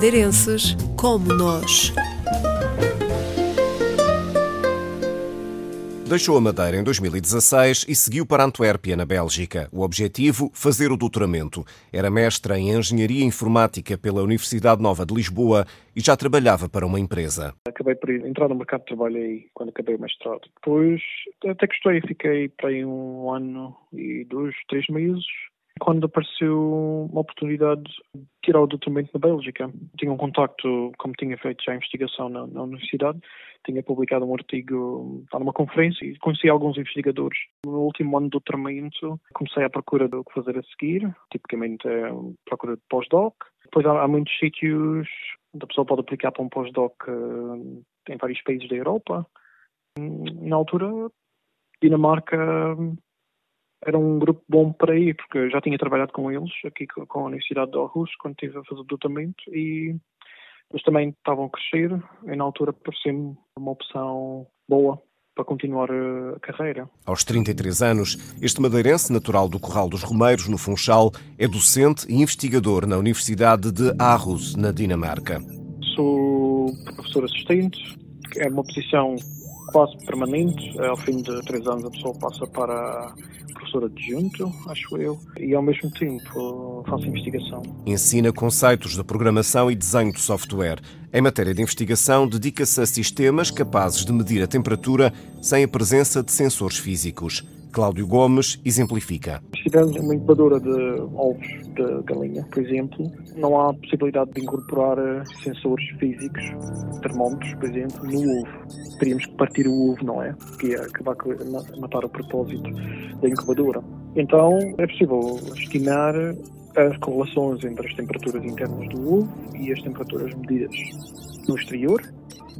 madeirenses como nós. Deixou a Madeira em 2016 e seguiu para Antuérpia, na Bélgica. O objetivo, fazer o doutoramento. Era mestra em Engenharia Informática pela Universidade Nova de Lisboa e já trabalhava para uma empresa. Acabei por entrar no mercado de trabalho aí, quando acabei o mestrado. Depois, até gostei, fiquei para aí um ano e dois, três meses quando apareceu uma oportunidade de tirar o doutoramento na Bélgica. Tinha um contacto, como tinha feito já a investigação na, na universidade, tinha publicado um artigo numa conferência e conheci alguns investigadores. No último ano do doutoramento comecei à procura do que fazer a seguir, tipicamente é procura de pós-doc. Depois há, há, muitos sítios onde a pessoa pode aplicar para um pós-doc eh, em vários países da Europa. Na altura, Dinamarca era um grupo bom para ir, porque eu já tinha trabalhado com eles aqui com a Universidade de Aarhus, quando estive a fazer o doutoramento, e eles também estavam a crescer, e na altura parecia-me uma opção boa para continuar a carreira. Aos 33 anos, este madeirense natural do Corral dos Romeiros, no Funchal, é docente e investigador na Universidade de Aarhus, na Dinamarca. Sou professor assistente, é uma posição quase permanente. Ao fim de três anos a pessoa passa para professor adjunto, acho eu, e ao mesmo tempo faço investigação. Ensina conceitos de programação e desenho de software. Em matéria de investigação, dedica-se a sistemas capazes de medir a temperatura sem a presença de sensores físicos. Cláudio Gomes exemplifica. Se tivermos uma incubadora de ovos de galinha, por exemplo, não há possibilidade de incorporar eh, sensores físicos, termómetros, por exemplo, no ovo. Teríamos que partir o ovo, não é? Que ia acabar a matar o propósito da incubadora. Então, é possível estimar as correlações entre as temperaturas internas do ovo e as temperaturas medidas no exterior.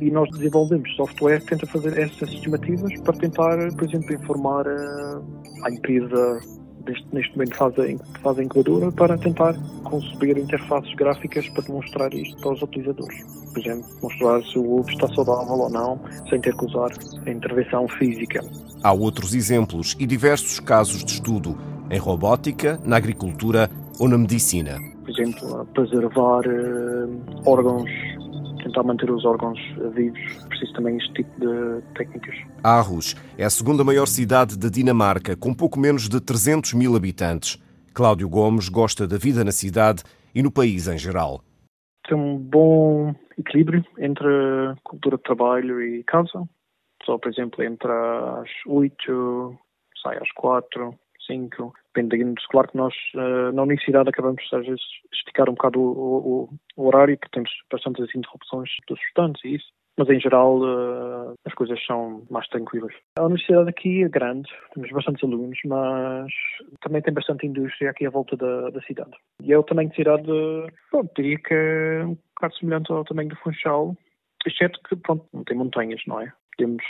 E nós desenvolvemos software que tenta fazer essas estimativas para tentar, por exemplo, informar a, a empresa neste, neste momento faz a, faz a incubadora para tentar conceber interfaces gráficas para demonstrar isto para os utilizadores. Por exemplo, mostrar se o ovo está saudável ou não, sem ter que usar a intervenção física. Há outros exemplos e diversos casos de estudo em robótica, na agricultura ou na medicina. Por exemplo, preservar uh, órgãos tentar manter os órgãos vivos, preciso também este tipo de técnicas. Aarhus é a segunda maior cidade da Dinamarca, com pouco menos de 300 mil habitantes. Cláudio Gomes gosta da vida na cidade e no país em geral. Tem um bom equilíbrio entre cultura de trabalho e casa. Só, por exemplo, entre as 8, sai às 4, 5, dependendo. Claro que nós, uh, na universidade, acabamos, às vezes, esticar um bocado o, o, o horário, porque temos bastantes interrupções dos estudantes e isso. Mas, em geral, uh, as coisas são mais tranquilas. A universidade aqui é grande, temos bastantes alunos, mas também tem bastante indústria aqui à volta da, da cidade. E é o tamanho de cidade, pronto, diria que é um bocado semelhante ao tamanho do Funchal, exceto que, pronto, não tem montanhas, não é? Temos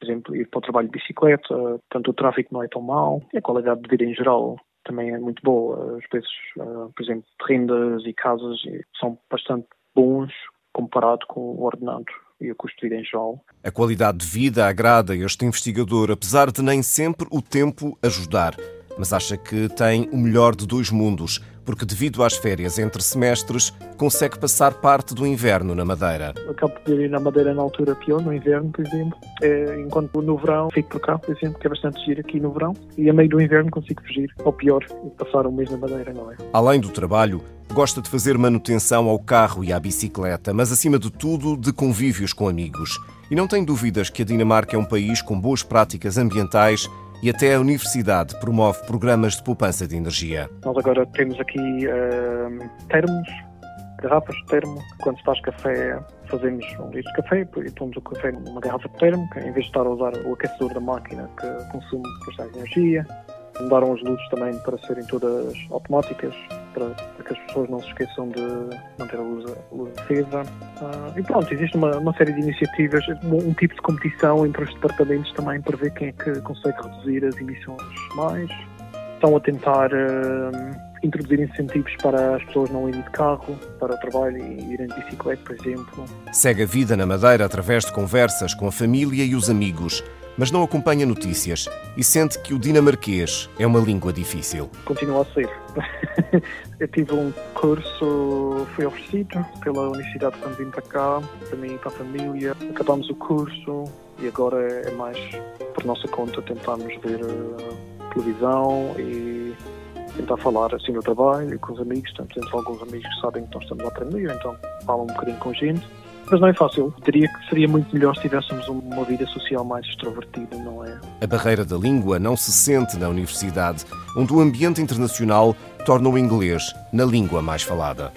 por exemplo, ir para o trabalho de bicicleta, portanto o tráfego não é tão mau, e a qualidade de vida em geral também é muito boa. Os preços, uh, por exemplo, de rendas e casas são bastante bons comparado com o ordenado e de vida em geral. A qualidade de vida agrada este investigador, apesar de nem sempre o tempo ajudar. Mas acha que tem o melhor de dois mundos porque, devido às férias entre semestres, consegue passar parte do inverno na Madeira. Acabo de ir na Madeira na altura pior, no inverno, por exemplo, é, enquanto no verão fico por cá, por exemplo, que é bastante giro aqui no verão, e a meio do inverno consigo fugir, ou pior, passar um mês na Madeira, não é? Além do trabalho, gosta de fazer manutenção ao carro e à bicicleta, mas acima de tudo de convívios com amigos. E não tem dúvidas que a Dinamarca é um país com boas práticas ambientais e até a Universidade promove programas de poupança de energia. Nós agora temos aqui uh, termos, garrafas de termo. Quando se faz café, fazemos um litro de café e pomos o café numa garrafa de termo, em vez de estar a usar o aquecedor da máquina que consome bastante energia. Mudaram as luzes também para serem todas automáticas, para, para que as pessoas não se esqueçam de manter a luz, a luz acesa. Uh, e pronto, existe uma, uma, série de iniciativas, um, um, tipo de competição entre os departamentos também para ver quem é que consegue reduzir as emissões mais. Estão a tentar uh, introduzir incentivos para as pessoas não irem de carro para o trabalho e irem de bicicleta, por exemplo. Segue a vida na Madeira através de conversas com a família e os amigos mas não acompanha notícias e sente que o dinamarquês é uma língua difícil. Continua a ser. Eu tive um curso, foi oferecido pela universidade quando vim para cá, para mim e para a família. Acabamos o curso e agora é mais por nossa conta tentarmos ver uh, televisão e tentar falar assim no trabalho com os amigos. Temos alguns amigos que sabem que nós estamos a aprender, então falam um bocadinho com gente. Mas não é fácil. Diria que seria muito melhor se tivéssemos uma vida social mais extrovertida, não é? A barreira da língua não se sente na universidade, onde o ambiente internacional torna o inglês na língua mais falada.